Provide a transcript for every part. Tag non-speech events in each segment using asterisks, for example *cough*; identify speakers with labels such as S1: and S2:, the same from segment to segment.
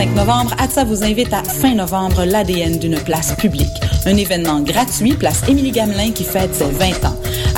S1: 25 novembre, ATSA vous invite à fin novembre l'ADN d'une place publique. Un événement gratuit, place Émilie Gamelin qui fête ses 20 ans.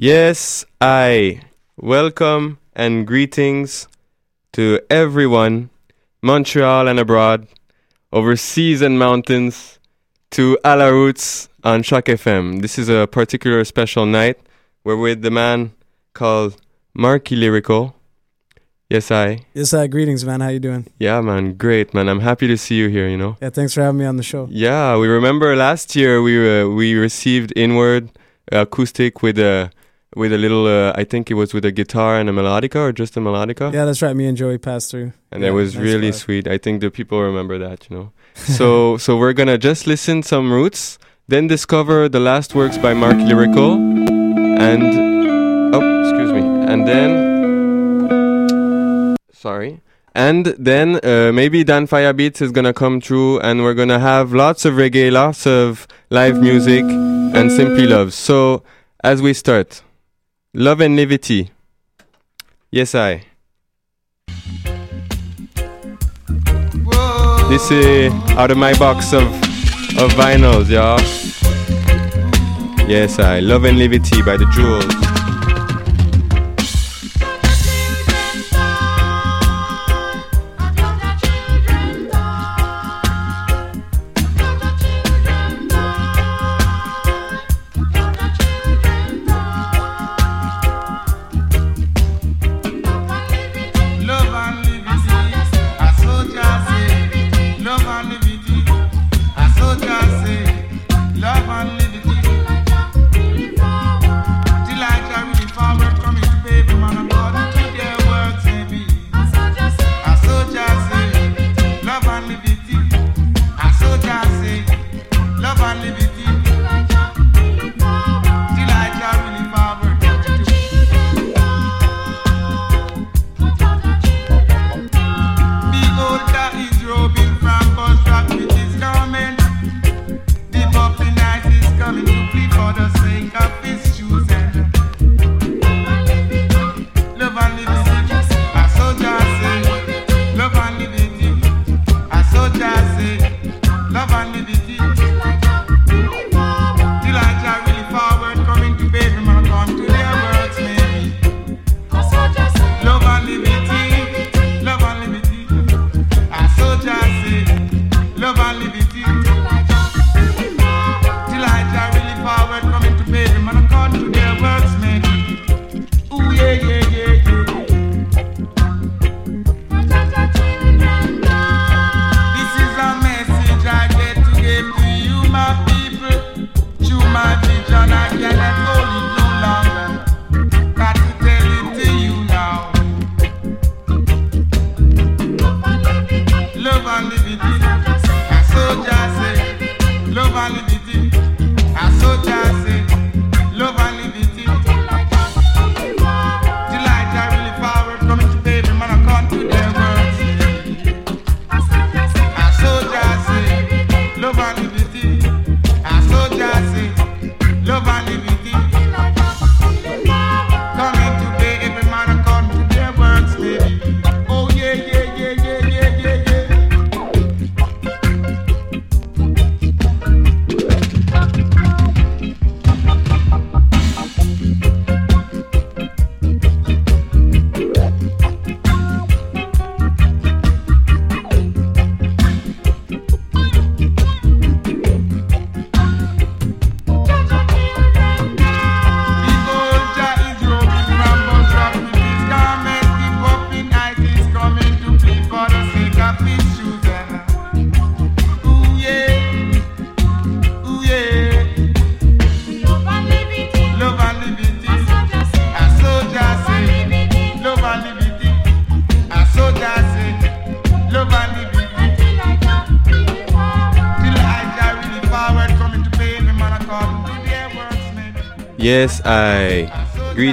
S2: Yes, I welcome and greetings to everyone, Montreal and abroad, overseas and mountains, to A La Roots on Shock FM. This is a particular special night. We're with the man called Marky Lyrical. Yes, I.
S3: Yes, I. Greetings, man. How you doing?
S2: Yeah, man. Great, man. I'm happy to see you here. You know.
S3: Yeah, thanks for having me on the show.
S2: Yeah, we remember last year we uh, we received Inward acoustic with a with a little. Uh, I think it was with a guitar and a melodica, or just a melodica.
S3: Yeah, that's right. Me and Joey passed through,
S2: and
S3: yeah,
S2: it was really
S3: vibe.
S2: sweet. I think the people remember that. You know. *laughs* so so we're gonna just listen some roots, then discover the last works by Mark Lyrical, and oh, excuse me, and then sorry. And then uh, maybe Dan Fire Beats is gonna come through, and we're gonna have lots of reggae, lots of live music, and simply love. So as we start, love and levity. Yes, I. This is out of my box of of vinyls, y'all. Yes, I love and levity by the Jewels.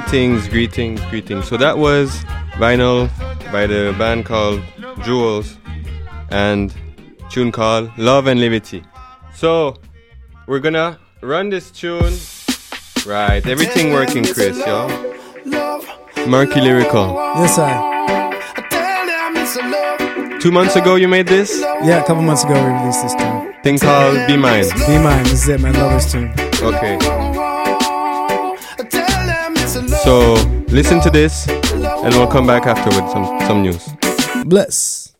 S2: Greetings, greetings, greetings. So that was Vinyl by the band called Jewels and tune called Love and Liberty. So we're gonna run this tune. Right, everything working, Chris, yo. Marky Lyrical.
S4: Yes, I.
S2: Two months ago you made this
S4: Yeah, a couple months ago we released this tune.
S2: thing called Be Mine.
S4: Be mine. This is it, man. Lovers tune.
S2: Okay. So listen to this and we'll come back after with some, some news.
S4: Bless.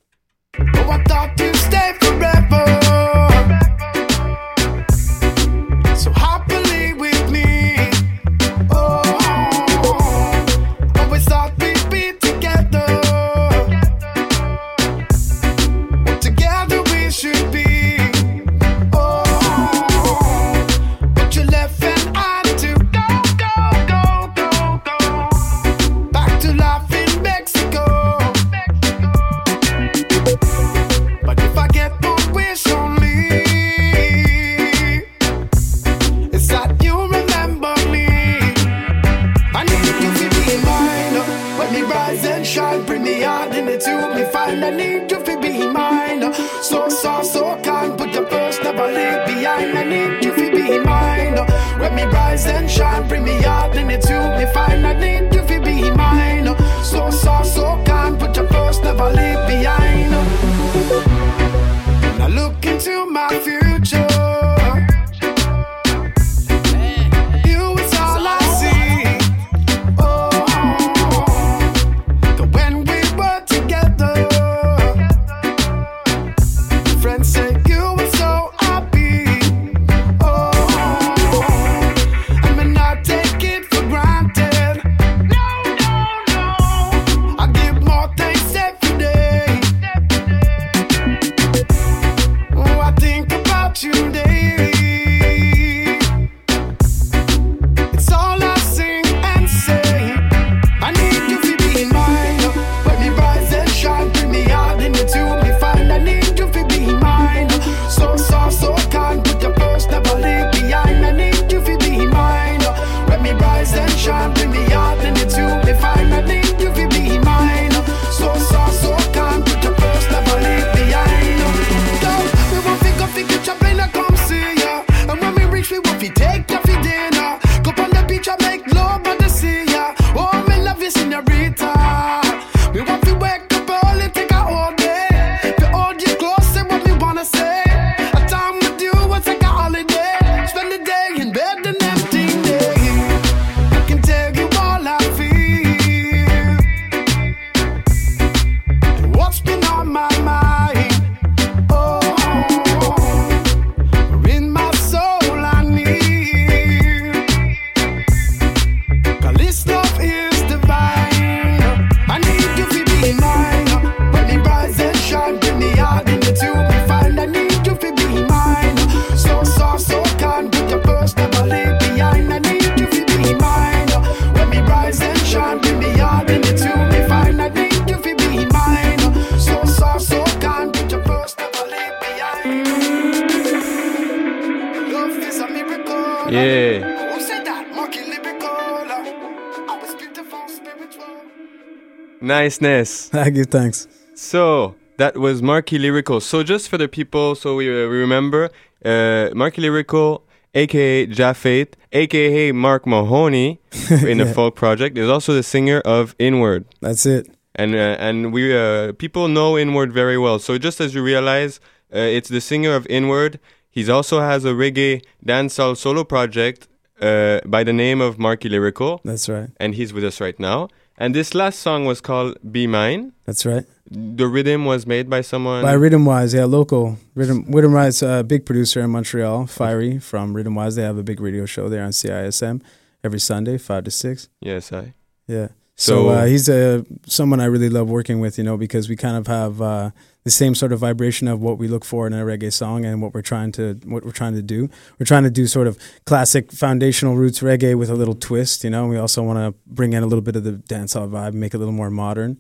S2: Niceness. *laughs*
S4: I give thanks.
S2: So that was Marky Lyrical. So just for the people, so we, uh, we remember, uh, Marky Lyrical, aka Japheth, aka Mark Mahoney, *laughs* in the
S4: Yeah.
S2: folk project, is also the singer of Inward.
S4: That's it.
S2: and uh, and we uh, people know Inward very well. So just as you realize, uh, it's the singer of Inward. He also has a reggae dancehall solo project uh, by the name of Marky Lyrical,
S4: That's right.
S2: and he's with us right now. And this last song was called "Be Mine."
S4: That's right.
S2: The rhythm was made by someone.
S4: By Rhythm Wise, yeah, local. Rhythm, Rhythm Wise, a big producer in Montreal, Fiery from Rhythm Wise. They have a big radio show there on CISM every Sunday, 5 to 6.
S2: yes, I.
S4: Yeah.
S2: So-
S4: So, uh, he's a someone I really love working with, you know, because we kind of have uh, the same sort of vibration of what we look for in a reggae song and what we're trying to what we're trying to do. We're trying to do sort of classic foundational roots reggae with a little twist, you know. We also want to bring in a little bit of the dancehall vibe, make it a little more modern,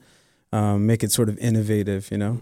S4: um, make it sort of innovative, you know.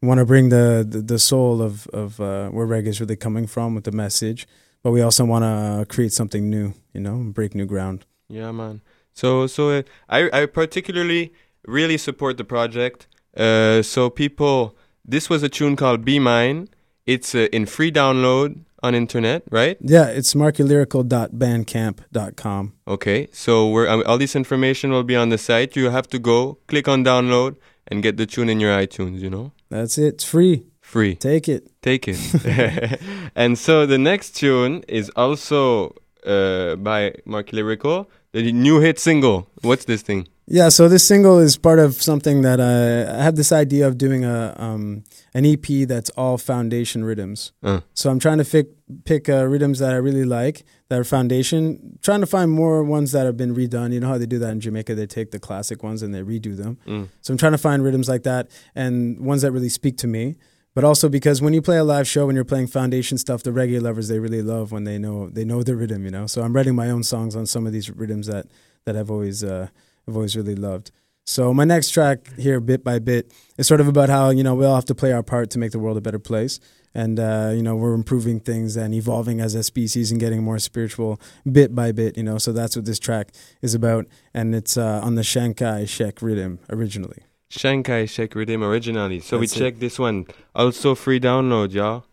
S4: We want to bring the, the the soul of of uh, where reggae is really coming from with the message,
S3: but we also want to create something new, you know, break new ground.
S2: Yeah, man. So, so uh, I, I particularly really support the project. Uh, so people, this was a tune called Be Mine. It's uh, in free download on internet, right?
S3: Yeah, it's markylyrical.bandcamp.com.
S2: Okay. So we're, um, all this information will be on the site. You have to go click on download and get the tune in your iTunes. You know,
S3: That's it. It's free.
S2: free.
S3: Take it.
S2: Take it. *laughs* *laughs* and so the next tune is also uh, by Mark Lyrical, the new hit single. What's this thing?
S3: Yeah, so this single is part of something that I, I have this idea of doing a um, an EP that's all foundation rhythms.
S2: Uh.
S3: So I'm trying to pick pick uh, rhythms that I really like that are foundation. Trying to find more ones that have been redone. You know how they do that in Jamaica? They take the classic ones and they redo them.
S2: Mm.
S3: So I'm trying to find rhythms like that and ones that really speak to me. But also because when you play a live show, when you're playing foundation stuff, the reggae lovers they really love when they know they know the rhythm. You know, so I'm writing my own songs on some of these rhythms that that I've always uh, I've always really loved. So my next track here, bit by bit, is sort of about how you know we all have to play our part to make the world a better place, and uh, you know we're improving things and evolving as a species and getting more spiritual bit by bit. You know, so that's what this track is about, and it's uh, on the Chiang Kai Shek rhythm originally.
S2: Chiang Kai Shek Rhythm originally. So
S3: That's
S2: we check this one. Also free download, y'all.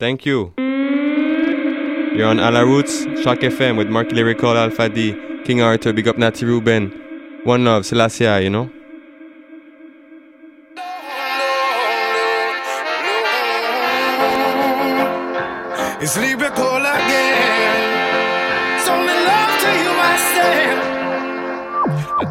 S2: Thank you. You're on A La Roots, Shock FM with Mark Lyrical, Alpha D, King Arthur, Big Up Natty Ruben. One love, Selassie, I, you know?
S5: It's lyrical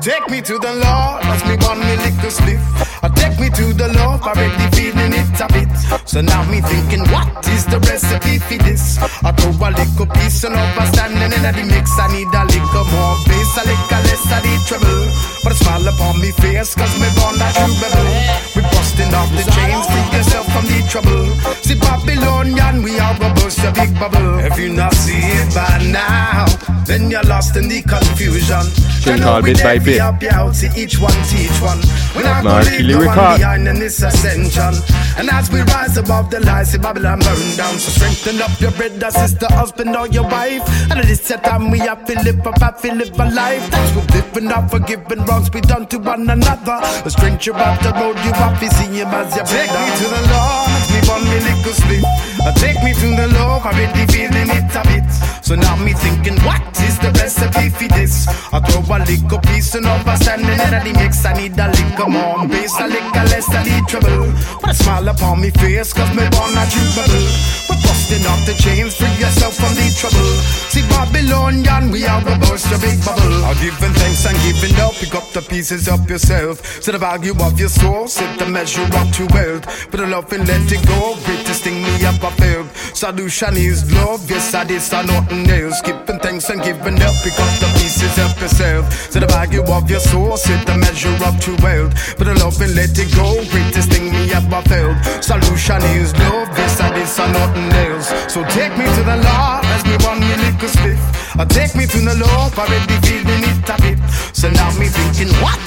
S5: Take me to the Lord, me one me little spliff. Or take me to the Lord, already feeling it a bit. So now me thinking, what is the recipe for this? I throw a little piece of understanding in the mix. I need a little more bass, a little less of the trouble. But a smile upon me face, cause me born a true. Busting off the chains, free yourself from the trouble. See Babylonian, we are burst your big bubble. If you not see it by now, then you're lost in the confusion.
S2: Tune
S5: You know
S2: called
S5: we
S2: Bit by Bit.
S5: fi help you out, see each one teach one. When I believe
S2: Lyrical.
S5: one behind in this ascension. And as we rise above the lies, see Babylon burn down. So strengthen up your brother, sister, husband, or your wife. And at this set time we have to live up, have to live a life. That's what living up, forgiving wrongs we done to one another. The stranger up the road, you have to see him as your Take me to the Lord, me one me little sleep. Uh, Take me to the Lord, already feeling it a bit. So now me thinking, what is the best recipe for this? I throw a little piece of understanding in the mix. I need a little more bass, a little less of the trouble. Put a smile upon me face, cause me born a true rebel. We're busting off the chains, free yourself from the trouble. See Babylonian, we are gonna burst your big bubble. I'm giving thanks and giving up, pick up the pieces of yourself. Set the value of your soul, set the measure of true wealth. Put a love and let it go, greatest thing me up a failed. Solution is love, yes, I did, so nothing else. Giving thanks and giving up, pick up the pieces of yourself. Set the value of your soul, set the measure of true wealth. Put a love and let it go, greatest thing me up a failed. Solution is love, yes, I did, so nothing else. So take me to the Lord, as me one me little spliff. Or take me to the Lord, already feeling it a bit. So now me thinking, what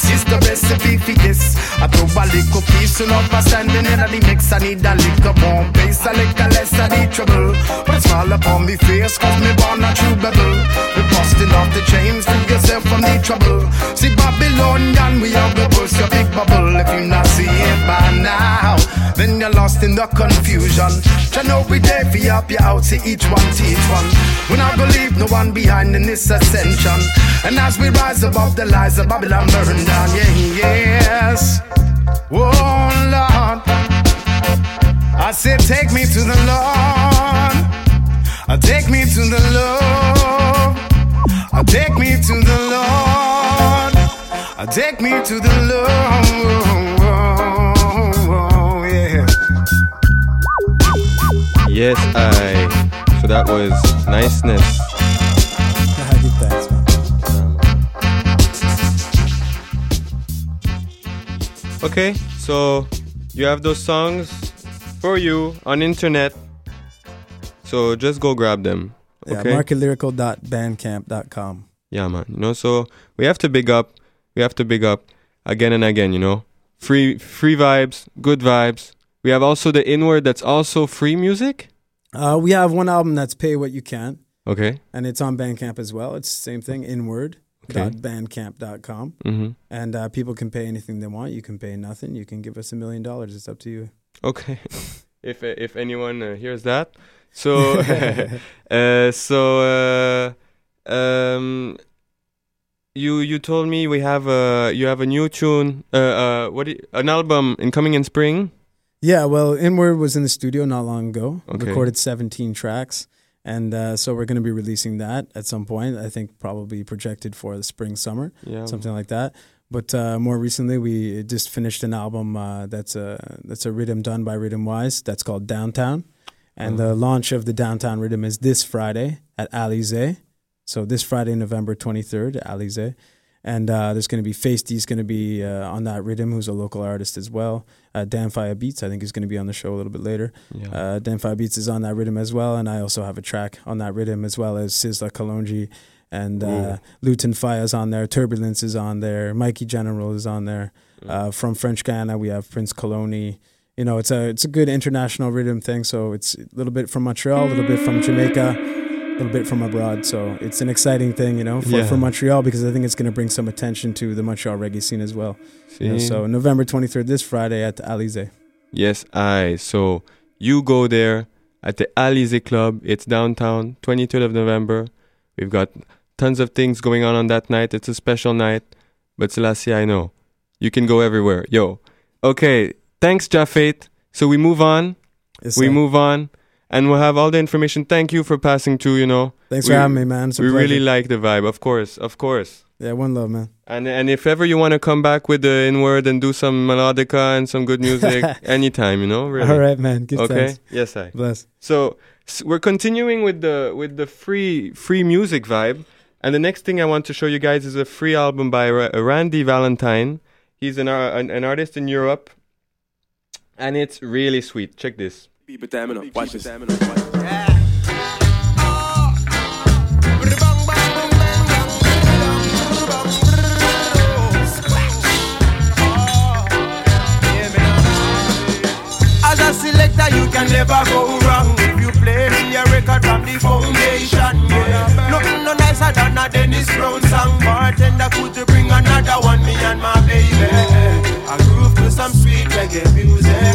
S5: recipe for this? I throw a little piece of understanding in the mix. I need a little more bass, a little less I need trouble. But it's all upon me face, cause me born a true rebel. Busting off the chains, free yourself from the trouble. See Babylonian, we are gonna burst your big bubble. If you not see it by now, then you're lost in the confusion. I know we there for help you out, see each one teach one. We not gonna leave no one behind in this ascension. And as we rise above the lies of Babylon burn down, yeah, yes. Oh Lord, I said, take me to the Lord. Take me to the Lord. Take me to the Lord. Uh, Take me to the Lord. Yeah.
S2: Yes, I. So that was niceness. Okay, so you have those songs for you on internet. So just go grab them.
S3: Yeah,
S2: Okay.
S3: markylyrical.bandcamp.com.
S2: Yeah, man. You know, so we have to big up. We have to big up again and again. You know, free free vibes, good vibes. We have also the inward that's also free music.
S3: Uh, we have one album that's Pay What You Can,
S2: Okay.
S3: and it's on Bandcamp as well. It's the same thing, inward.bandcamp.com.
S2: Mm-hmm.
S3: And uh, people can pay anything they want. You can pay nothing. You can give us a million dollars. It's up to you.
S2: Okay. *laughs* if if anyone uh, hears that, so *laughs* uh, so uh, um, you you told me we have a you have a new tune, uh, uh, what you- an album in coming in spring.
S3: Yeah, well, Inward was in the studio not long ago.
S2: Okay.
S3: Recorded 17 tracks. And uh, so we're going to be releasing that at some point. I think probably projected for the spring, summer,
S2: Yeah.
S3: something like that. But uh, more recently, we just finished an album uh, that's a that's a rhythm done by Rhythm Wise. That's called Downtown, and the launch of the Downtown Rhythm is this Friday at Alize. So this Friday, November twenty third, at Alize, and uh, there's going to be Feisty's going to be uh, on that rhythm, who's a local artist as well. Uh, Dan Fire Beats, I think, is going to be on the show a little bit later.
S2: Yeah.
S3: Uh, Dan Fire Beats is on that rhythm as well, and I also have a track on that rhythm as well as Sizzla Kalonji and uh, Lutan Fyah's on there. Turbulence is on there. Mikey General is on there. Uh, from French Guiana, we have Prince Koloni. You know, it's a it's a good international rhythm thing. So it's a little bit from Montreal, a little bit from Jamaica, a little bit from abroad. So it's an exciting thing, you know, for,
S2: Yeah.
S3: for Montreal because I think it's going to bring some attention to the Montreal reggae scene as well. You know, so November 23rd, this Friday at the Alize.
S2: Yes, I. So you go there at the Alize Club. It's downtown, 23rd of November. We've got tons of things going on on that night. It's a special night. But Selassie, I know. You can go everywhere. Yo. Okay. Thanks, Jafet. So we move on.
S3: Yes,
S2: we move on. And we'll have all the information. Thank you for passing through, you know.
S3: Thanks
S2: we-
S3: for having me, man.
S2: We really like the vibe. Of course. Of course.
S3: yeah, one love, man.
S2: And and if ever you want to come back with the inward and do some melodica and some good music, *laughs* anytime, you know, really.
S3: All right, man. Good
S2: Okay.
S3: times.
S2: Yes, I.
S3: Bless.
S2: So s- we're continuing with the with the free free music vibe, and the next thing I want to show you guys is a free album by Ra- Randy Valentine. He's an, ar- an an artist in Europe, and it's really sweet. Check this.
S6: People time enough. Watch this.
S7: As a selector, you can never go wrong if you play me a record from the foundation. Yeah. Nothing no nicer than a Dennis Brown song. Bartender, could you bring another one? Me and my baby. I groove to some sweet reggae music.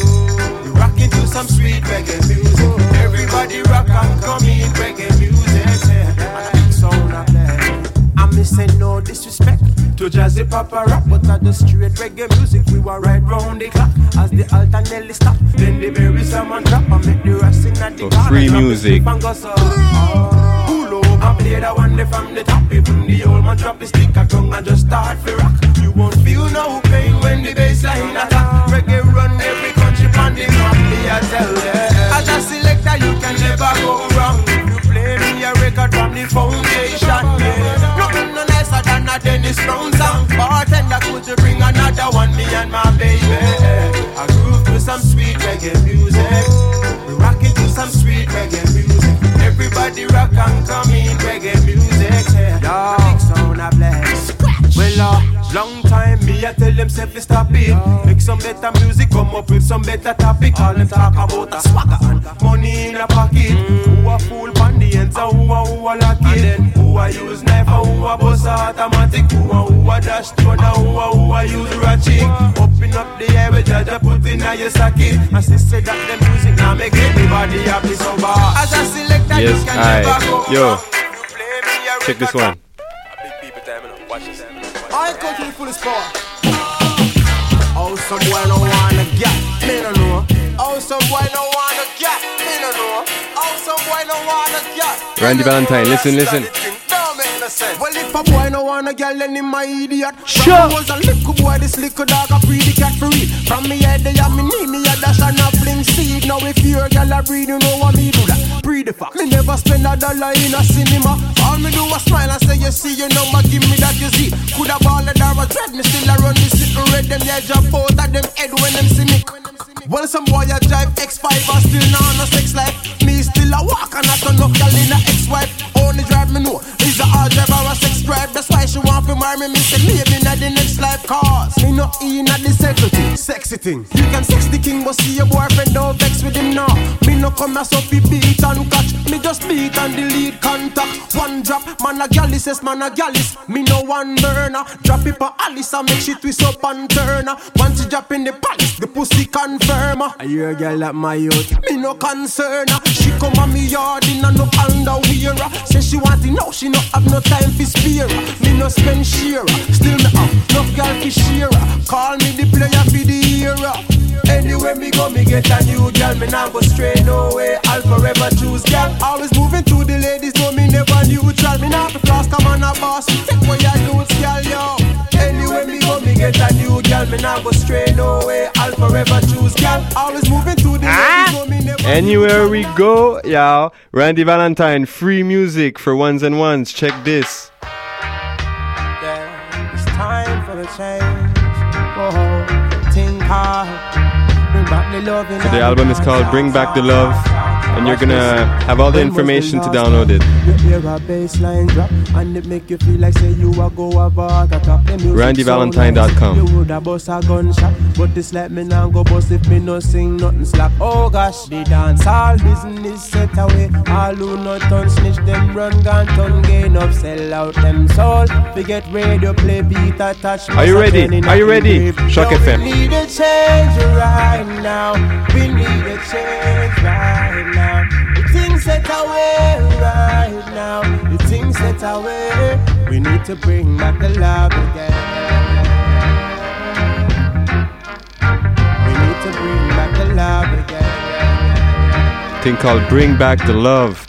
S7: Some sweet reggae music. Everybody rock and come in reggae music. Yeah. And a sound of that. I'm missing no disrespect to jazzy papa rap, but at the straight reggae music we were right round the clock. As the alternately stop, then the berry salmon drop and make the racing at the
S2: So free music.
S7: stick and go so. Oh, pull over and play the one there from the top. Even the old man drop his stick a tongue and just start to rock. You won't feel no pain when the bass line attack. Reggae I tell them. As a selector, you can never go wrong. You play me a record from the foundation. Nothing no nicer than a Dennis Brown song. Bartender, could you bring another one? Me and my baby. I groove to some sweet reggae music. Rock it to some sweet reggae music. Everybody rock and come in reggae music. Yeah. Big sound of blast. Well, uh, long time me I tell them self stop it. Make some better music, come up with some better topic. All them talk about a swagger and money in a pocket. Who a fool on the ends and who a who a lock it. Who a use knife and who a bust automatic. Who a who a dash stone and who a who a use ratchet. Open up the air with judge put in a your socket. And she said that the music now make anybody happy so bad. As a selector,
S2: Yes,
S7: you can
S2: aye.
S7: never go
S2: Yo.
S7: wrong. You play me a
S2: Check this one.
S6: Big people time enough. Watch this.
S7: I go to the fullest power. Oh, some boy no wanna get, me no know. Oh, some boy no wanna get, me no know. Oh, some boy no wanna get.
S2: Randy. Valentine, listen, listen.
S7: the thing. Don't make no sense. Well, if a boy no wanna get, then him my idiot.
S3: Sure.
S7: From was a little boy, this little dog a pretty cat for real. From me head, they have me knee, me a dash and a fling seed. Now if you're a gal a breed, you know what me do that. The fuck. Me never spend a dollar in a cinema. All me do is smile and say, you see, you know, ma give me that you see. Coulda ball a dar a dread, me still a run this little red. Them yeah jump out of them head when them see me. Well, some boy I drive X5 I still not on sex life. Me still a walk and I turn up gal in a ex-wife. Only drive me know is a hard drive or a sex drive. That's why she want to marry me. Me say living at the next life cause me not in at the thing, sexy thing. You can sex the king, but see your boyfriend don't vex with him now. Me no come so fi beat and catch. Me just beat and delete contact. One drop, man a galley says man a galley. Me no one burner. Drop it for Alice and make she twist up and turn. her. Once she drop in the palace, the pussy confirm. Her. I hear a girl at my youth, me no concern. her. She come on me yard in a no underwear. her. Say she want it now, she no have no time for spare. her. Me no spend share. her. Still me have no girl fi share. her. Call me the player for the era. Anywhere me go, me get a new girl. Me nah go stray no way. I'll forever choose girl. Always moving to the ladies, know me never neutral. Me not be flask, come on a boss. Take what you do, girl, yo. Anywhere me get a new girl. Me nah go stray no way. I'll forever choose girl. Always moving to the ah. ladies, know me never.
S2: Anywhere we go, y'all. Randy Valentine, free music for ones and ones. Check this.
S7: Yeah, it's time for a change. Whoa, think hard. Bring back the love
S2: So the album is called Bring Back the Love, and you're gonna have all the information to download it.
S7: You hear a bassline drop and it make you feel like say you a go about a top. The music
S2: RandyValentine.com.
S7: so nice, You woulda bust a gunshot, but this like me now go bust if me no sing nothing slack. Oh gosh, the dance all business set away. All who not turn snitch them run gun turn gain up sell out them soul. Forget radio play beat attach.
S2: Are you ready? Are you ready? Shock FM.
S7: We need a change right now. We need a change right now. Set away right now. The things set away. We need to bring back the love again. We need to bring back the love again.
S2: Thing called Bring Back the Love.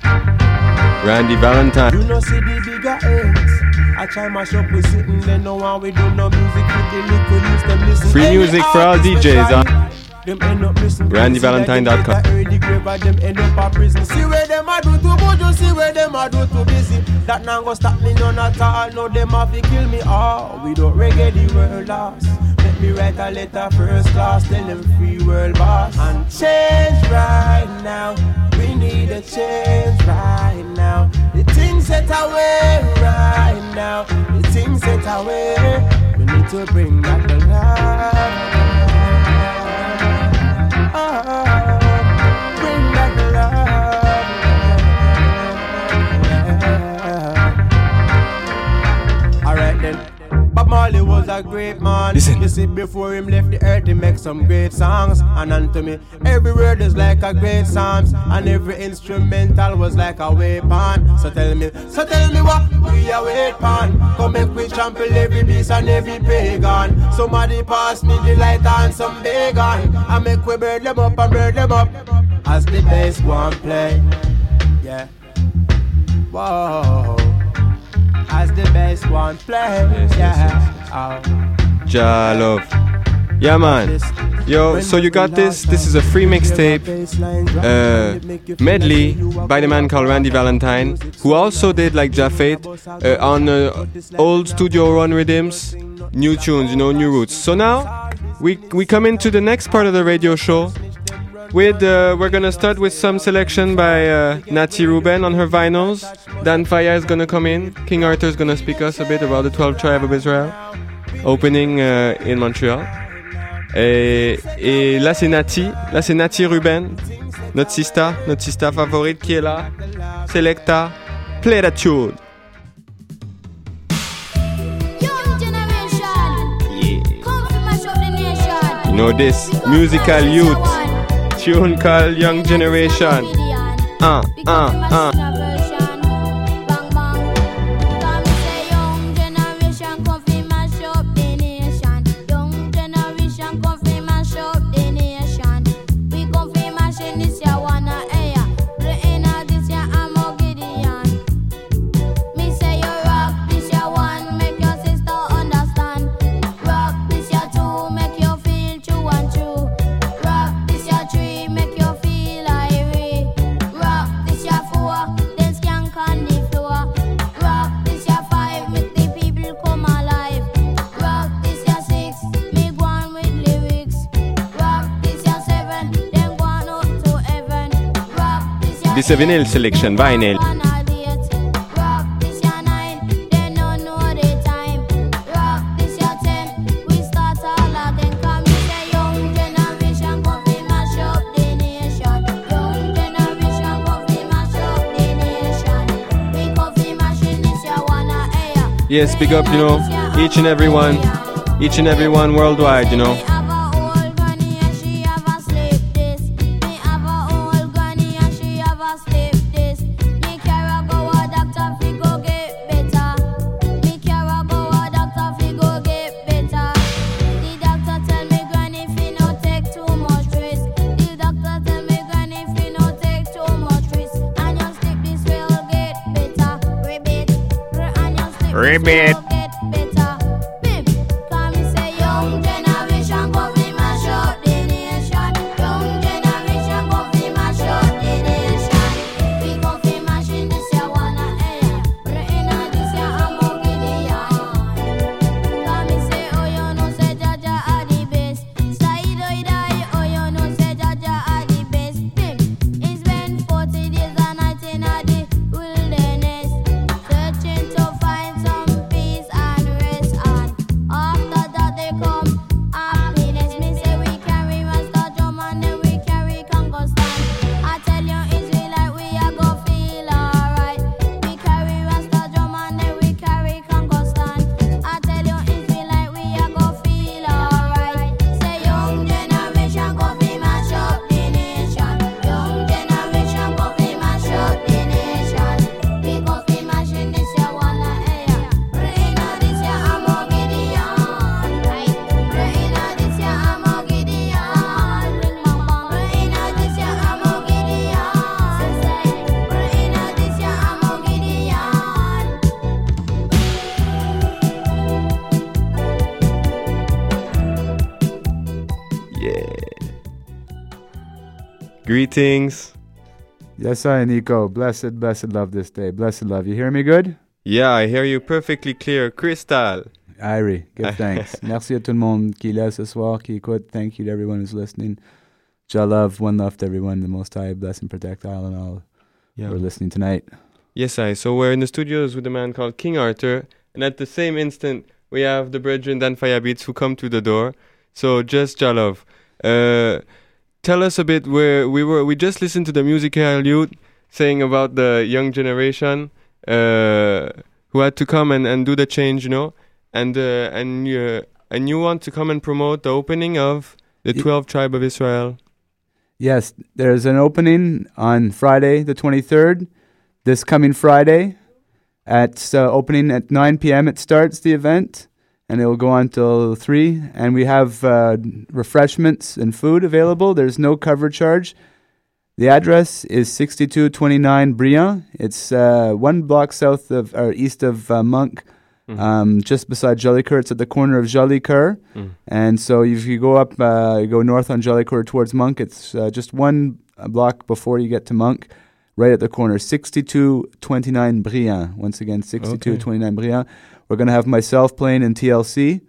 S2: Randy Valentine.
S7: You know see the bigger eggs. I try my shop we sitting there no one we do no music with the little use them listen.
S2: Free music for all DJs, huh?
S7: Them end up missing
S2: RandyValentine.com.
S7: Early grave them end up a prison. See where them a do much, you see where them a do too busy. That now go stop me none at all. No them to kill me all. We don't reggae the world lost. Let me write a letter first class, tell them free world boss and change right now. We need a change right now. The things set away right now. The things set away. We need to bring back the. Oh, Bob Marley was a great man.
S2: Listen.
S7: You see, before him left the earth, he make some great songs. And unto me, every word is like a great psalms, and every instrumental was like a weapon. So tell me, so tell me what we are pan. Come make we trample every beast and every pagan. Somebody pass me the light and some bacon. I make we burn them up and burn them up as the bass and play. Yeah. Whoa. As the bass go and play. yeah. Oh.
S2: Ja Love. Yeah, man. Yo, so you got this. This is a free mixtape, uh, medley by the man called Randy Valentine, who also did like Jafet uh, on uh, old Studio One rhythms, new tunes, you know, new roots. So now we we come into the next part of the radio show. With uh, we're gonna start with some selection by uh, Nati Ruben on her vinyls. Dan Faya is gonna come in. King Arthur is gonna speak us a bit about the 12 tribe of Israel, opening uh, in Montreal. Et, et là c'est Nati, là c'est Nati Ruben, notre sista, notre sista favorite qui est là. Selecta, play that tune.
S8: Young generation, come to mash up the nation.
S2: You know this musical youth tune called Young Generation. Uh, uh, uh. is a vinyl selection, vinyl. Yes, big up, you know, each and everyone, each and everyone worldwide, you know.
S9: Ribbit.
S2: Greetings.
S9: Yes, I, Nico. Blessed, blessed love this day. Blessed love. You hear me good?
S2: Yeah, I hear you perfectly clear, Crystal.
S9: Irie, give *laughs* thanks. Merci à tout le monde qui est là ce soir, qui écoute. Thank you to everyone who's listening. Ja love, one love to everyone. The Most High bless and protect all and all
S2: Yeah.
S9: who are listening tonight.
S2: Yes, I. So we're in the studios with a man called King Arthur, and at the same instant, we have the brethren Dan Fire Beats who come to the door. So just Jalov, uh, tell us a bit where we were. We just listened to the musical youth saying about the young generation uh, who had to come and, and do the change, you know, and uh, and uh, and you want to come and promote the opening of the
S9: Ye-
S2: twelve tribe of Israel.
S9: Yes, there's an opening on Friday, the 23rd, this coming Friday. At uh, opening at 9 p.m. It starts the event, and it will go on till 3. And we have uh, refreshments and food available. There's no cover charge. The address is 6229 Briand. It's uh, one block south of or east of uh, Monk,
S2: Mhm.
S9: um, just beside Jolicoeur. It's at the corner of Jolicoeur.
S2: Mm.
S9: And so if you go up, uh, you go north on Jolicoeur towards Monk, it's uh, just one block before you get to Monk, right at the corner, 6229 Briand. Once again, 6229 Briand. We're going to have myself playing in TLC,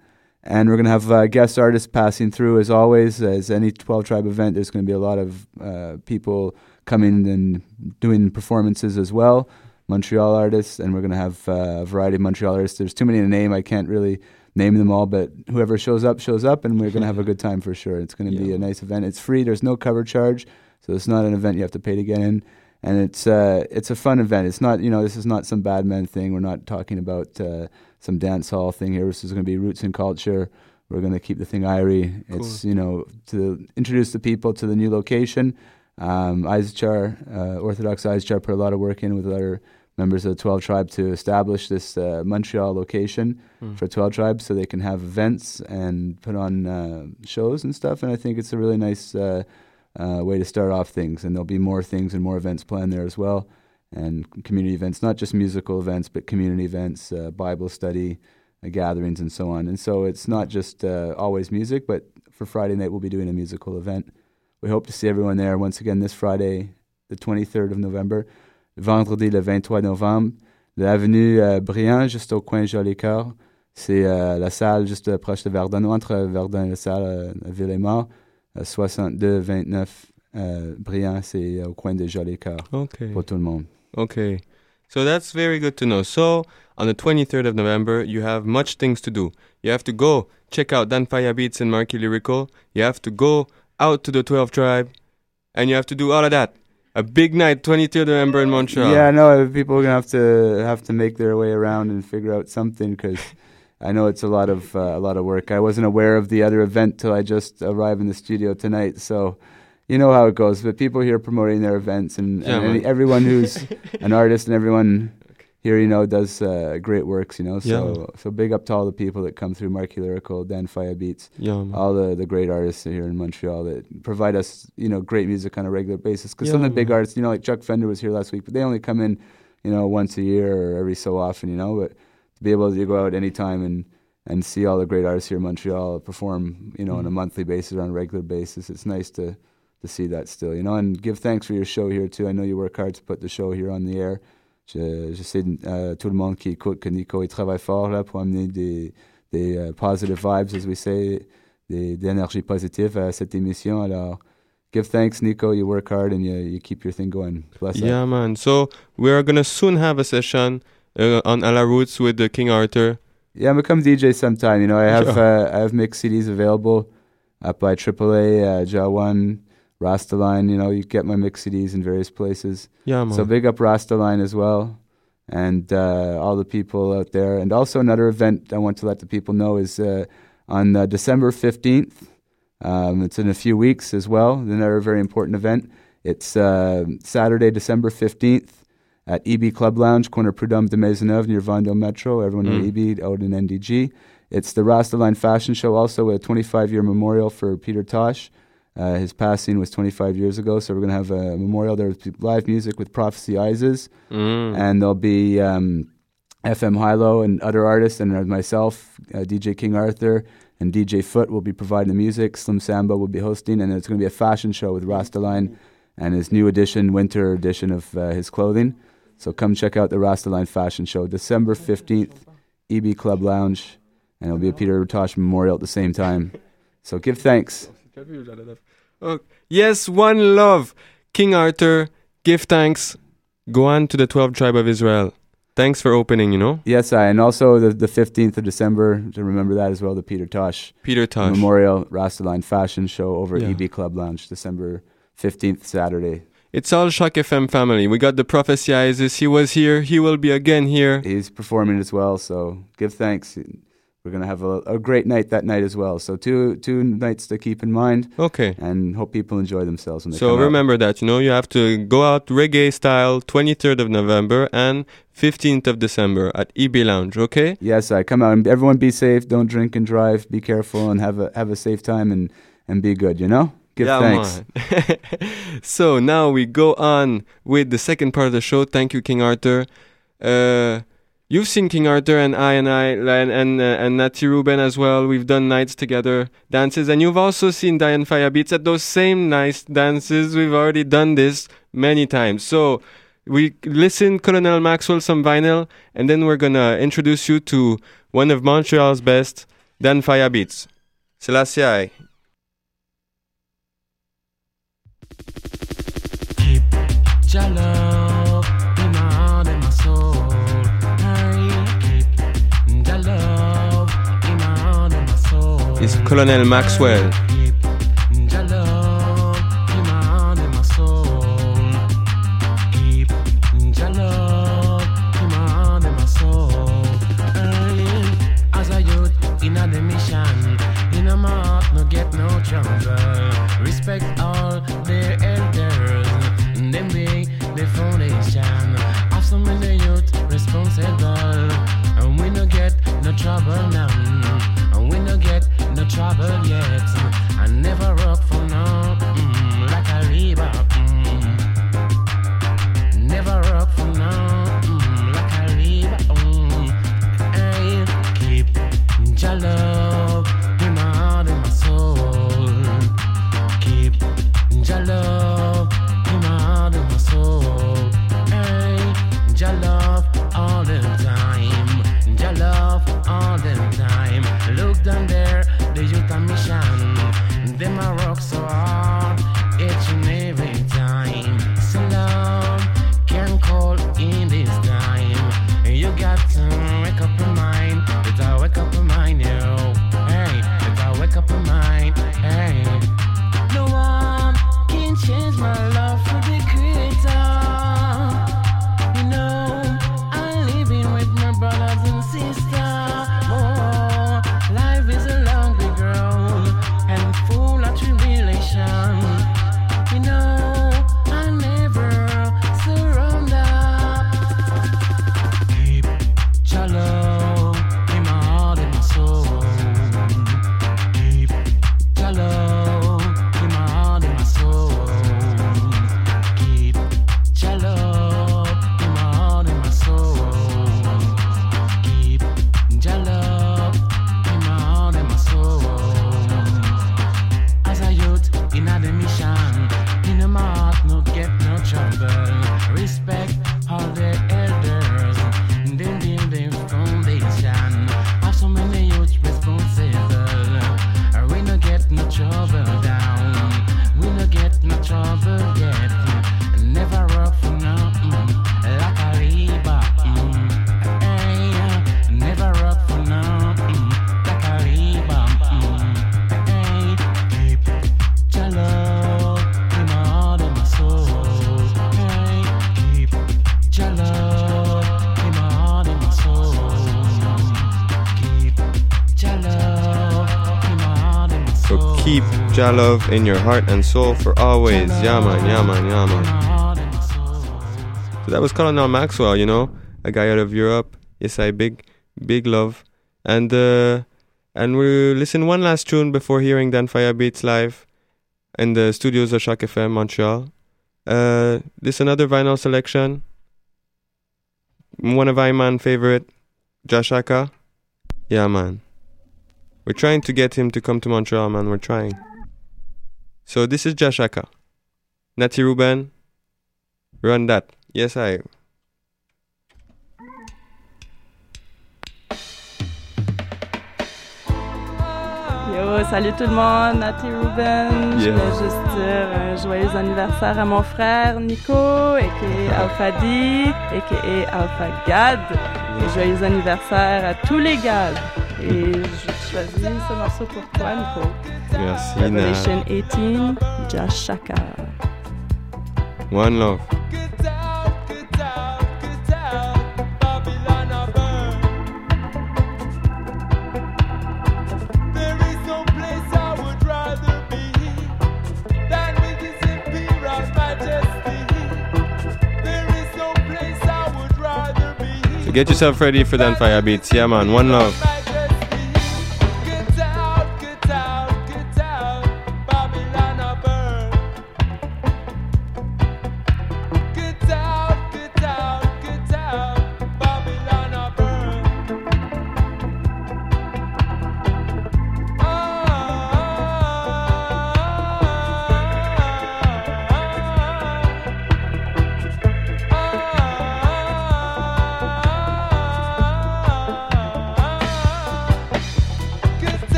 S9: and we're going to have uh, guest artists passing through as always. As any 12 tribe event, there's going to be a lot of uh, people coming and doing performances as well. Montreal artists, and we're going to have uh, a variety of Montreal artists. There's too many to name. I can't really name them all, but whoever shows up, shows up, and we're going to have a good time for sure. It's going to be *laughs* a nice event. It's free. There's no cover charge, so it's not an event you have to pay to get in. And it's uh, it's a fun event. It's not you know this is not some bad man thing. We're not talking about uh, some dance hall thing here. This is going to be roots and culture. We're going to keep the thing irie. It's you know to introduce the people to the new location. Um, uh, Orthodox Eisenchar put a lot of work in with other members of the 12 tribe to establish this uh, Montreal location
S2: Mm.
S9: for 12 tribes so they can have events and put on uh, shows and stuff. And I think it's a really nice uh, uh, way to start off things. And there'll be more things and more events planned there as well, and community events, not just musical events, but community events, uh, Bible study uh, gatherings, and so on. And so it's not just uh, always music, but for Friday night, we'll be doing a musical event. We hope to see everyone there once again this Friday, the 23rd of November, vendredi le 23 novembre, l'avenue uh, Briand, juste au coin Jolicoeur. C'est euh, la salle juste proche de Verdun, entre Verdun et LaSalle, euh, Ville-Émard. Euh, euh, c'est au coin de
S2: okay.
S9: pour tout le monde.
S2: Okay. So that's very good to know. So on the 23rd of November, you have much things to do. You have to go check out Danfaya Beats and Marky Lyrical. You have to go out to the 12 Tribe, and you have to do all of that. A big night, 23rd November in Montreal.
S9: Yeah, I know. People are gonna have to have to make their way around and figure out something because. I know it's a lot of uh, a lot of work. I wasn't aware of the other event till I just arrived in the studio tonight, so you know how it goes. But people here promoting their events, and,
S2: Yeah,
S9: and everyone who's *laughs* an artist and everyone here, you know, does uh, great works. You know, so
S2: Yeah.
S9: so big up to all the people that come through Marky Lyrical, Dan Fire Beats,
S2: Yeah,
S9: all the the great artists here in Montreal that provide us, you know, great music on a regular basis. Because some of the big artists, you know, like Chuck Fenda was here last week, but they only come in, you know, once a year or every so often, you know. But to be able to go out anytime and and see all the great artists here in Montreal perform, you know, on a mm-hmm. monthly basis or on a regular basis, it's nice to to see that still, you know. And give thanks for your show here too. I know you work hard to put the show here on the air. Je, je sais euh, tout le monde qui écoute que Nico il travaille fort là pour amener des des euh, positive vibes, as we say, des d'énergie positive à cette émission. Alors, give thanks, Nico. You work hard and you you keep your thing going. Bless up.
S2: Yeah, man. So we are gonna soon have a session uh, on A La Roots with the King Arthur.
S9: Yeah, I'm gonna come DJ sometime. You know, I have *laughs*
S2: Yeah.
S9: uh, I have mixed CDs available up by AAA, uh, Jawan, Rastaline. You know, you get my mix CDs in various places.
S2: Yeah, man.
S9: So big up Rastaline as well, and uh, all the people out there. And also another event I want to let the people know is uh, on uh, December fifteenth. Um, it's in a few weeks as well. Another very important event. It's uh, Saturday, December fifteenth at EB Club Lounge, corner Prudhomme de Maisonneuve near Vendome Metro. Everyone
S2: Mm.
S9: EB out in NDG. It's the Rastaline Fashion Show, also with a 25 year memorial for Peter Tosh. Uh, his passing was 25 years ago, so we're going to have a memorial. There's live music with Prophecy Ises,
S2: Mm.
S9: and there'll be um, FM Hilo and other artists, and myself, uh, DJ King Arthur, and DJ Foot will be providing the music. Slim Samba will be hosting, and it's going to be a fashion show with Rastaline and his new edition, winter edition of uh, his clothing. So come check out the Rastaline Fashion Show, December 15th, EB Club Lounge, and it'll be a Peter Tosh memorial at the same time. So give thanks.
S2: Oh, yes, one love. King Arthur, give thanks. Go on to the 12 tribe of Israel. Thanks for opening, you know?
S9: Yes, I, and also the, the 15th of December, to remember that as well, the Peter Tosh
S2: Peter Tosh.
S9: Memorial Rastaline Fashion Show over at
S2: Yeah.
S9: EB Club Lounge, December 15th, Saturday.
S2: It's all Shock FM family. We got the Prophecy Isis. He was here. He will be again here.
S9: He's performing as well, so give thanks. We're going to have a, a great night that night as well. So two two nights to keep in mind,
S2: Okay.
S9: and hope people enjoy themselves when they
S2: So
S9: come out.
S2: remember that, you know, you have to go out reggae style 23rd of November and 15th of December at EB Lounge, okay?
S9: Yes, I come out and everyone be safe. Don't drink and drive. Be careful and have a have a safe time and and be good. You know, give
S2: yeah,
S9: thanks. *laughs*
S2: so now we go on with the second part of the show. Thank you, King Arthur. Uh, you've seen King Arthur and I and I and and, uh, and Natty Ruben as well. We've done nights together, dances, and you've also seen Dan Fire Beats at those same nice dances. We've already done this many times. So we listen Colonel Maxwell some vinyl, and then we're gonna introduce you to one of Montreal's best, Dan Fire Beats. Selassie. It's Colonel Maxwell.
S10: Jah love in
S2: your heart and soul for always. Yeah, man, yeah, man, yeah, man. So that was Colonel Maxwell, you know, a guy out of Europe. Yes, I big, big love. And uh, and we'll listen one last tune before hearing Dan Fire Beats live in the studios of Shock FM Montreal. Uh, this another vinyl selection. One of Iman favorite, Jah Shaka. Yeah, man. We're trying to get him to come to Montreal, man. We're trying. So this is Jashaka. Natty Ruben. Run that. Yes, I.
S11: Yo, salut tout le monde, Natty Ruben. Je
S2: Yeah.
S11: voulais juste dire un joyeux anniversaire à mon frère Nico, a.k.a. Alpha D, a.k.a. Alpha Gad. Et joyeux anniversaire à tous les Gad. Et j'ai choisi ce morceau pour toi, Nico.
S2: Merci,
S11: Revelation 18, Jah Shaka.
S2: One love. So get yourself ready for Dan Fire Beats. Yeah, man. One love.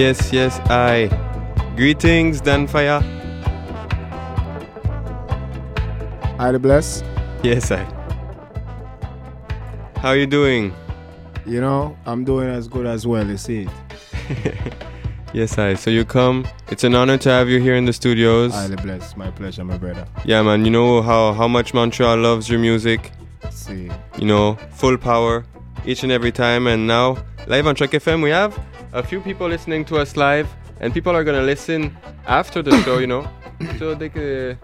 S2: Yes, yes, I. Greetings, Dan Faya.
S12: Hi, the bless.
S2: Yes, I. How you doing?
S12: You know, I'm doing as good as well, you see it. *laughs*
S2: Yes, I. So you come. It's an honor to have you here in the studios.
S12: Highly blessed. My pleasure, my brother.
S2: Yeah, man. You know how how much Montreal loves your music.
S12: See.
S2: You know, full power each and every time. And now, live on Truck FM, we have a few people listening to us live, and people are gonna listen after the show. You know, *coughs* so they can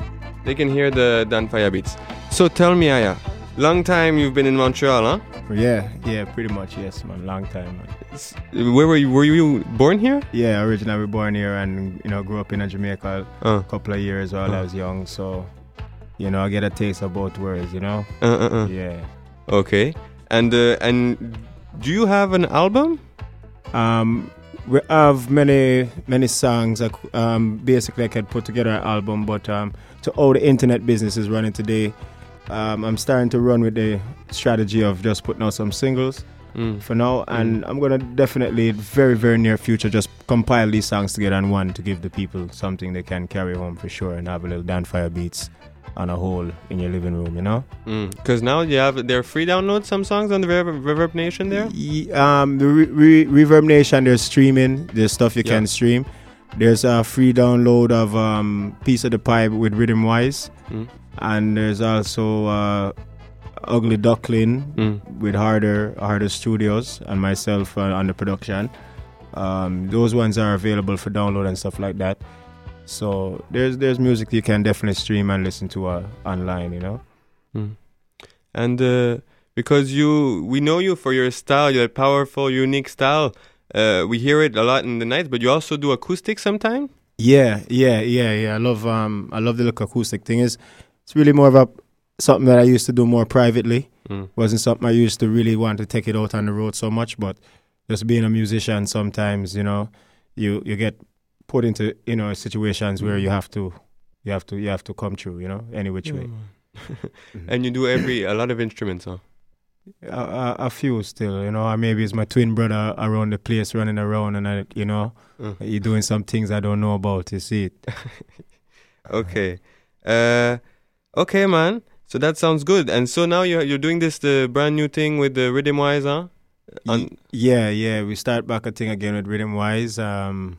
S2: they can hear the Dan Faya beats. So tell me, Aya, long time you've been in Montreal, huh?
S12: Yeah, yeah, pretty much, yes, man. Long time, man.
S2: Where were you? Were you born here?
S12: Yeah, originally born here and, you know, grew up in a Jamaica
S2: Uh.
S12: a couple of years while I
S2: Uh.
S12: was young. So, you know, I get a taste of both worlds, you know?
S2: Uh, uh, uh.
S12: Yeah.
S2: Okay. And uh, and do you have an album?
S12: Um, we have many many songs. Um, basically, I could put together an album, but um, to all the internet business is running today, um, I'm starting to run with the strategy of just putting out some singles
S2: Mm.
S12: for now, and I'm gonna definitely very very near future just compile these songs together in one to give the people something they can carry home for sure and have a little Dan Fire beats on a whole in your living room, you know.
S2: Because now you have they're free download some songs on the Reverb, Reverb Nation there.
S12: Um, the re- re- Reverb Nation, there's streaming. There's stuff you
S2: Yeah.
S12: can stream. There's a free download of um, Piece of the Pipe with Rhythm Wise.
S2: Mm.
S12: And there's also uh, Ugly Duckling
S2: Mm.
S12: with Harder Harder Studios and myself uh, on the production. Um, those ones are available for download and stuff like that. So there's there's music you can definitely stream and listen to uh, online, you know.
S2: Mm. And uh, because you, we know you for your style, your powerful, unique style. Uh, we hear it a lot in the nights, but you also do acoustic sometime.
S12: Yeah, yeah, yeah, yeah. I love um I love the look acoustic thing. Is it's really more of a something that I used to do more privately.
S2: Mm.
S12: Wasn't something I used to really want to take it out on the road so much, but just being a musician sometimes, you know, you you get put into, you know, situations where you have to you have to you have to come through, you know, any which way.
S2: and you do every a lot of instruments, huh?
S12: A, a, a few still, you know, or maybe it's my twin brother around the place running around and I, you know,
S2: Mm.
S12: he doing some things I don't know about, you see it. *laughs*
S2: Okay. Uh, okay, man. So that sounds good. And so now you're you're doing this the brand new thing with the Rhythm Wise, huh? On,
S12: Yeah, yeah. We start back a thing again with Rhythm Wise. Um,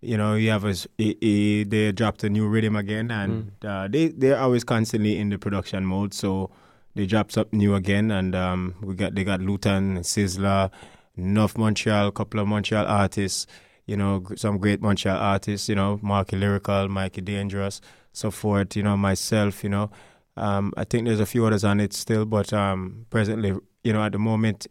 S12: you know, you have a, i- they dropped a new rhythm again, and uh, they they're always constantly in the production mode. So they dropped something new again, and um, we got they got Lutan, Sizzler, North Montreal, couple of Montreal artists. You know, some great Montreal artists. You know, Marky Lyrical, Mikey Dangerous, so forth. You know, myself. You know, um, I think there's a few others on it still, but um, presently, you know, at the moment,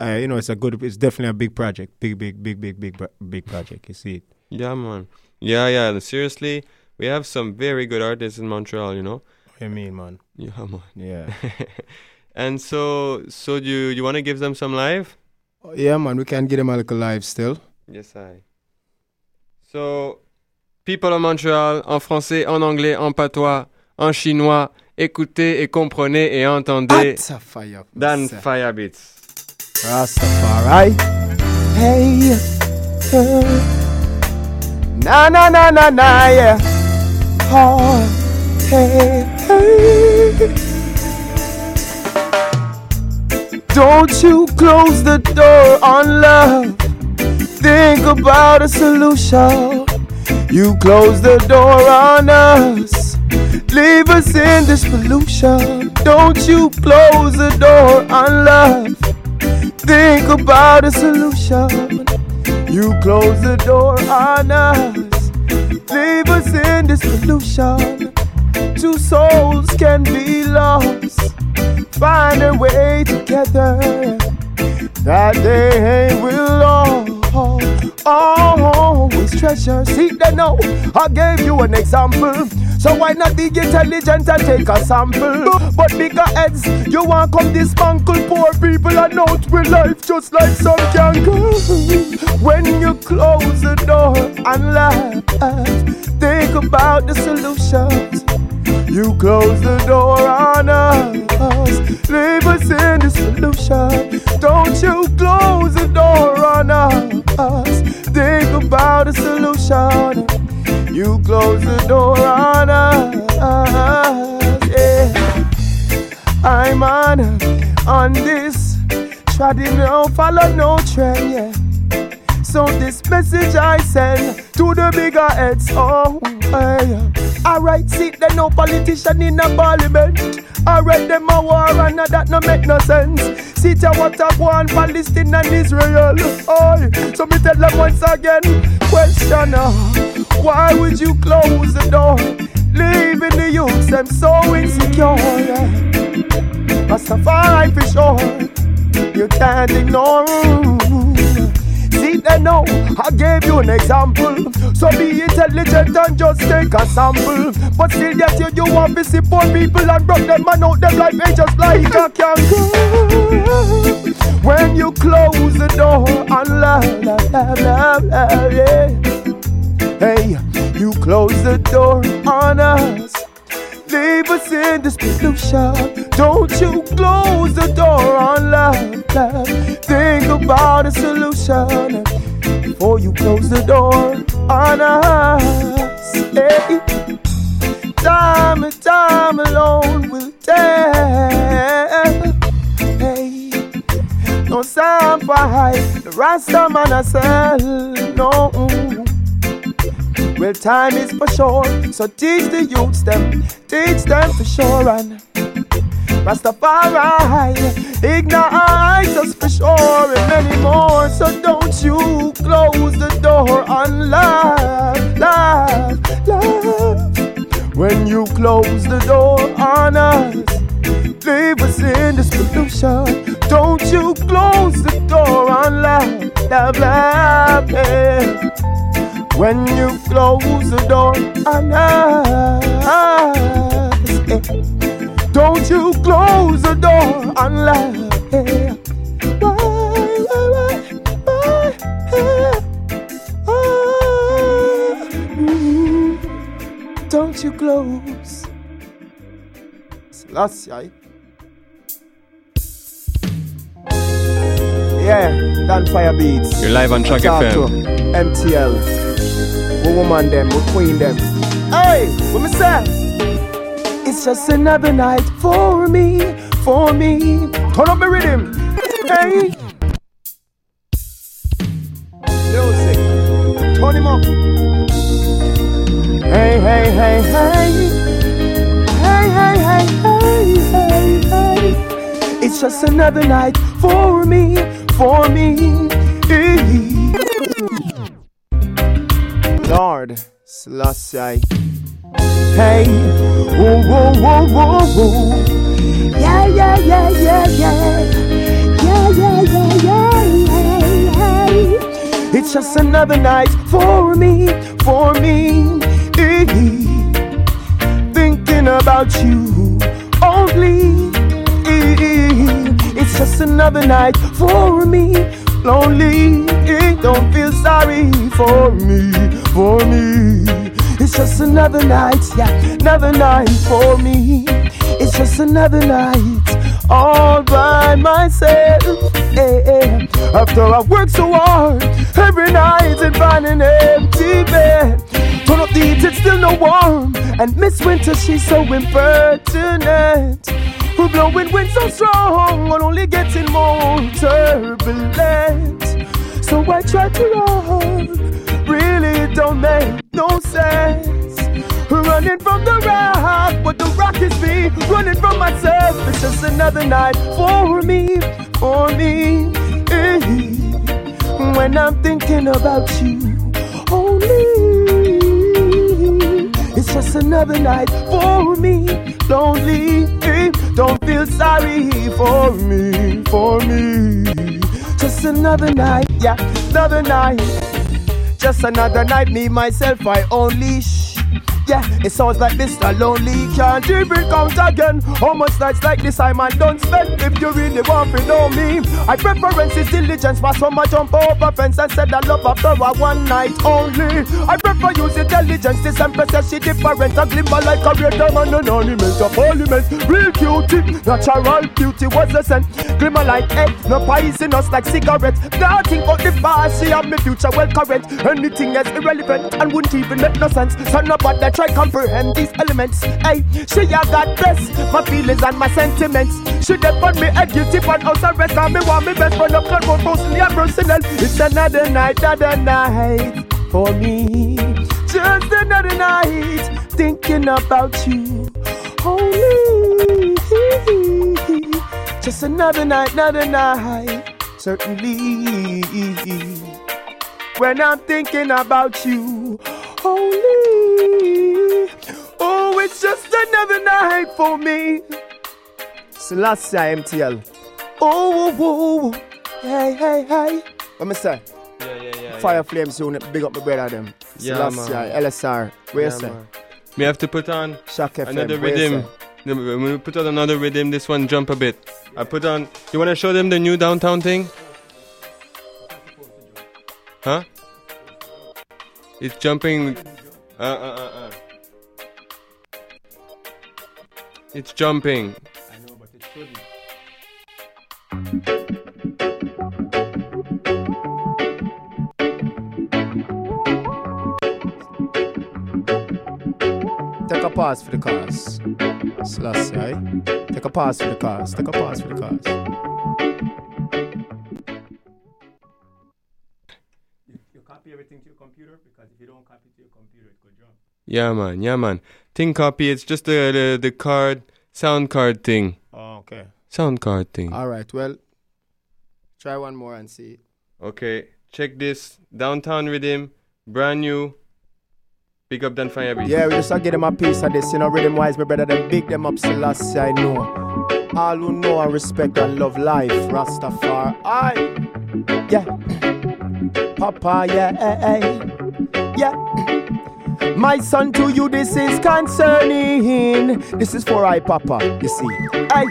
S12: uh, you know, it's a good, it's definitely a big project, big, big, big, big, big, big project. You see it.
S2: Yeah, man. Yeah, yeah. Seriously, we have some very good artists in Montreal. You know.
S12: What you mean, man?
S2: Yeah, *laughs* man.
S12: Yeah. *laughs*
S2: and so, so do you you want to give them some live?
S12: Yeah, man, we can get them a little live still.
S2: Yes, I. So, people of Montréal, en français, en anglais, en patois, en chinois, écoutez et comprenez et entendez
S12: Rastafari.
S2: Dan Firebeats.
S12: Rastafari. Hey. uh, Na na na na na yeah. Oh, hey, hey. Don't you close the door on love. Think about a solution. You close the door on us. Leave us in this pollution. Don't you close the door on love. Think about a solution. You close the door on us. Leave us in this pollution. Two souls can be lost. Find a way together. That they will all always treasure. See, they know I gave you an example. So why not be intelligent and take a sample? But bigger heads, you want come dismantle poor people and out with life just like some kangaroo. When you close the door and laugh, think about the solutions. You close the door on us, leave us in the solution. Don't you close the door on us.
S7: Think about the solution. You close the door on us. Yeah. I'm on on this. To no follow no trend. Yeah. So this message I send to the bigger heads. Oh, hey. Alright, see there no politician in the parliament. Alright, them a war and that no make no sense. See to what a one Palestine and Israel. Oh, so me tell them once again. Question: uh, Why would you close the door, leaving the youths them so insecure? Yeah. Rastafari for sure. You can't ignore. See they know I gave you an example. So be intelligent and just take a sample. But still yet you, you want to see poor people and broke them and out them they just like a kangaroo. When you close the door and love, love, love, love, love, yeah. Hey, you close the door on us. Leave us in this pollution. Don't you close the door on love, love. Think about a solution before you close the door on us. Hey. Time and time alone will tell. Hey. No sacrifice, the Rasta man a sell. No. Well, time is for sure, so teach the youths them, teach them for sure. And Rastafari, ignite us for sure, and many more. So don't you close the door on love, love, love. When you close the door on us, leave us in this pollution. Don't you close the door on love, love, love. Yeah. When you close the door on us, eh. don't you close the door on love. eh. Don't you close. Selassie. Yeah, Dan Fire Beats.
S2: You're live on Track FM.
S7: MTL. We woman them, we queen them. Hey, what me say? It's just another night for me, for me. Turn up the rhythm. Hey. Music. Turn him up. Hey, hey, hey, hey. Hey, hey, hey, hey, hey, hey. It's just another night for me, for me. Lord, Selassie. Hey, whoa, whoa, whoa, whoa, whoa. Yeah, yeah, yeah, yeah, yeah. Yeah, yeah, yeah, yeah, yeah, yeah. It's just another night for me, for me. Thinking about you only. Just another night for me, lonely. Don't feel sorry for me, for me. It's just another night, yeah, another night for me. It's just another night all by myself. eh. After I work so hard every night and find an empty bed. Turn up the heat, it's still no warm. And Miss Winter, she's so impertinent. Blowing wind so strong and only getting more turbulent. So I try to run, really it don't make no sense. Running from the rock, but the rock is me. Running from myself, it's just another night for me, for me. When I'm thinking about you, only. It's just another night for me, lonely. Don't feel sorry for me, for me. Just another night, yeah, another night. Just another night, me, myself, I unleash. Yeah, it sounds like Mr. Lonely can't even count again. How much nights like this I man don't spend if you really want to know me. I preference is diligence for some I jump over fence and said I love after a one night only. I prefer use intelligence. This empress she different. A glimmer like a red diamond, an ornament, a parliament. Real cutie, natural beauty was the scent. Glimmer like egg, no poisonous like cigarette. Nothing but the past, and me future well current. Anything else irrelevant and wouldn't even make no sense. So nobody try comprehend these elements. Hey, she a God bless my feelings and my sentiments. She put me a guilty but house arrest and me want me best friend up and go personally and personal. It's another night, another night for me. Just another night thinking about you. Only just another night, another night. Certainly, when I'm thinking about you, only. Oh, it's just another night for me. Selassie MTL. Oh, oh, oh. hey, hey, hey. What me say?
S2: Yeah, yeah, yeah.
S7: Fire Flames unit, big up my brother them.
S2: Yeah,
S7: Selassie,
S2: man.
S7: LSR. Where you say?
S2: man. We have to put on
S7: Shock FM.
S2: another
S7: where
S2: rhythm. We put on another rhythm. This one jump a bit. I put on. You wanna show them the new downtown thing? Huh? It's jumping. Uh uh uh It's jumping.
S7: I know, but it shouldn't. Take a pause for the cars. Selassie, eh? aye? Take a pause for the cars. Take a pause for the cars. You copy everything to your computer because if you don't copy to your computer, it could jump.
S2: Yeah, man. Yeah, man. Thing copy. It's just the the, the card sound card thing.
S7: Oh, okay.
S2: Sound card thing.
S7: All right, well, try one more and see.
S2: Okay, check this. Downtown Rhythm, brand new. Big up Dan Fire
S7: Yeah, we just a give them a piece of this, you know, rhythm wise, my brother, them big them up, Selassie, I know. All who know and respect and love life, Rastafari. Yeah. Papa, yeah, eh, eh. yeah. My son, to you, this is concerning. This is for I, Papa, you see. I,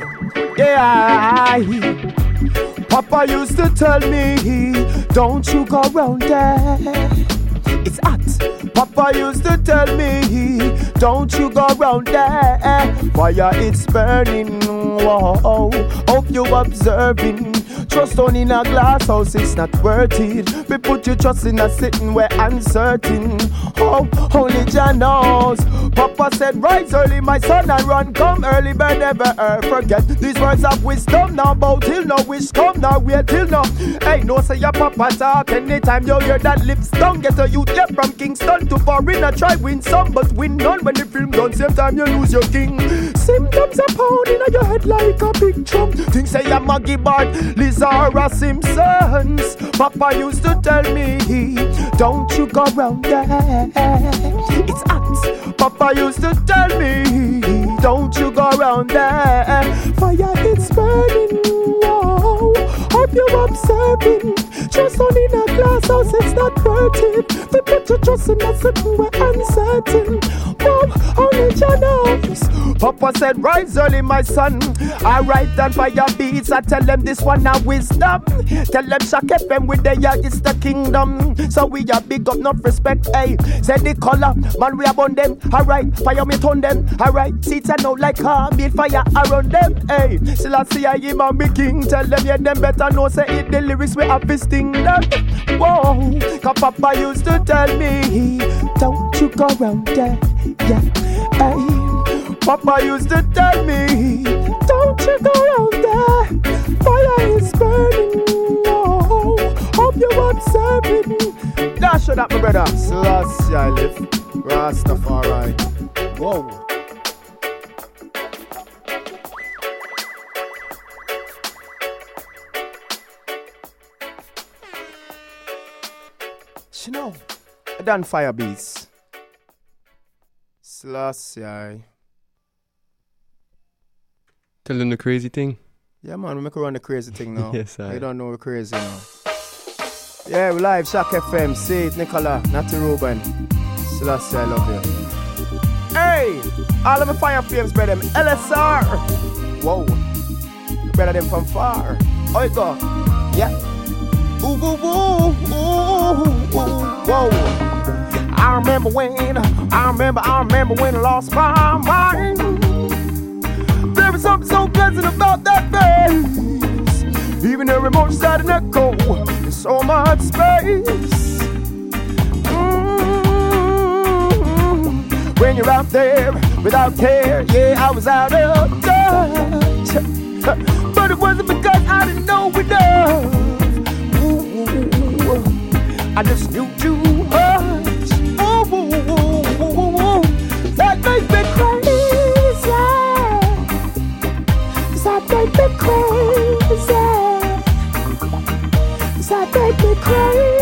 S7: yeah, I. Papa used to tell me, don't you go round there. It's hot. Papa used to tell me, don't you go round there. Fire, it's burning. Whoa, hope you observing. Trust on in a glass house, it's not worth it. We put your trust in a sitting where uncertain. Oh, only Jah knows. Papa said, rise early, my son, and run. Come early, but never uh, forget. These words of wisdom now, bow till no wish come now, wait till now. Hey, no, say your papa talk. Anytime you hear that lips down, get a youth, yeah, from Kingston to foreigner. Try win some, but win none when the film done. Same time you lose your king. Symptoms are pounding on your head like a big drum. Things say I'm Maggie Bart, Lizara Simpsons. Papa used to tell me, don't you go round there. It's hot. Papa used to tell me, don't you go round there. Fire, it's burning. Whoa. Hope you're observing. Trust on in a glass house, it's not. We put your trust in a we're uncertain. Mom, only knows. Papa said, rise early, my son. I write down fire beats. I tell them this one now wisdom. Tell them Shock FM with the yeah, it's the kingdom. So we are big up, not respect. Hey, say the color, man, we upon them. Alright, fire me turn them. Alright, seats I know like build fire around them. Hey, still I see I am a big king. Tell them yeah, them better know say it. The lyrics we have to sting them. Whoa, cause Papa used to tell me, don't you go round there. Yeah, hey. Papa used to tell me, don't you go round there. Fire is burning. Oh, hope you're observing. Dash it up, my brother. Selassie, I live. Rastafari. Whoa. I done fire beats. Selassie.
S2: Tell them the crazy thing.
S7: Yeah, man, we make around the crazy thing now. *laughs*
S2: Yes, I-
S7: You don't know we're crazy now. Yeah, we live, Shock FM, see it, Nicola, Natty Ruben. Selassie, I love you. Hey, all of my fire flames, brother. LSR. Whoa. Better than from far. Oh, go. Yeah. Ooh, ooh, ooh, ooh, ooh, whoa. I remember when, I remember, I remember when I lost my mind. There was something so pleasant about that face. Even the remote side an echo in so much space. Mm, When you're out there without care, yeah, I was out of touch. But it wasn't because I didn't know enough. Ooh, I just knew too much. That make me crazy. Me crazy.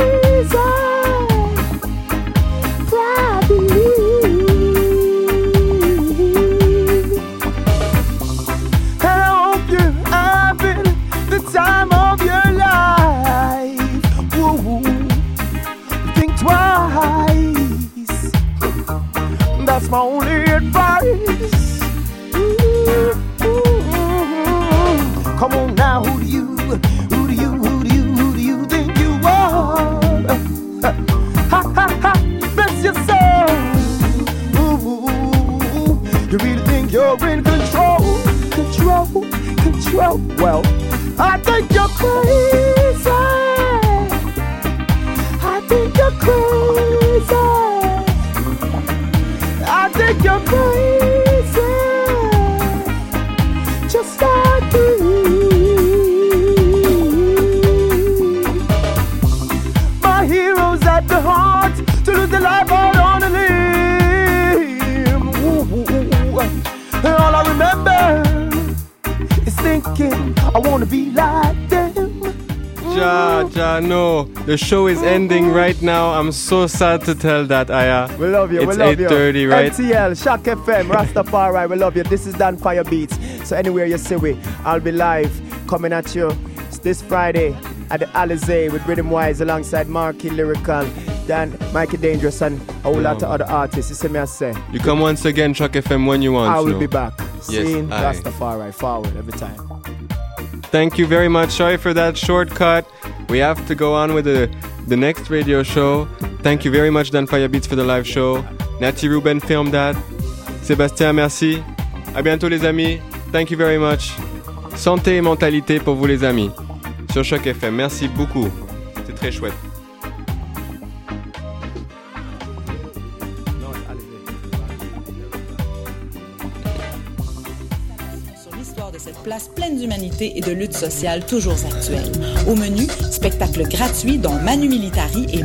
S7: The
S2: show is ending right now. I'm so sad to tell that, Aya.
S7: We love you.
S2: It's
S7: we love
S2: 8:30
S7: you.
S2: right?
S7: MTL, Choc FM, Rastafari. We love you. This is Dan Fire Beats. So anywhere you see we, I'll be live coming at you this Friday at the Alizé with Rhythm Wise alongside Marky Lyrical, Dan, Mikey Dangerous, and a whole lot of other artists. You see me I say.
S2: You come once again, Choc FM, when you want.
S7: I will
S2: no?
S7: be back.
S2: Yes,
S7: Seeing. Rastafari forward every time.
S2: Thank you very much. Sorry for that shortcut. We have to go on with the, next radio show. Thank you very much, Dan Fire Beats, for the live show. Natty Ruben filmed that. Sébastien, merci. À bientôt, les amis. Thank you very much. Santé et mentalité pour vous, les amis. Sur Choc FM. Merci beaucoup. C'est très chouette.
S1: Pleine d'humanité et de lutte sociale toujours actuelle. Au menu, spectacle gratuit dont Manu Militari et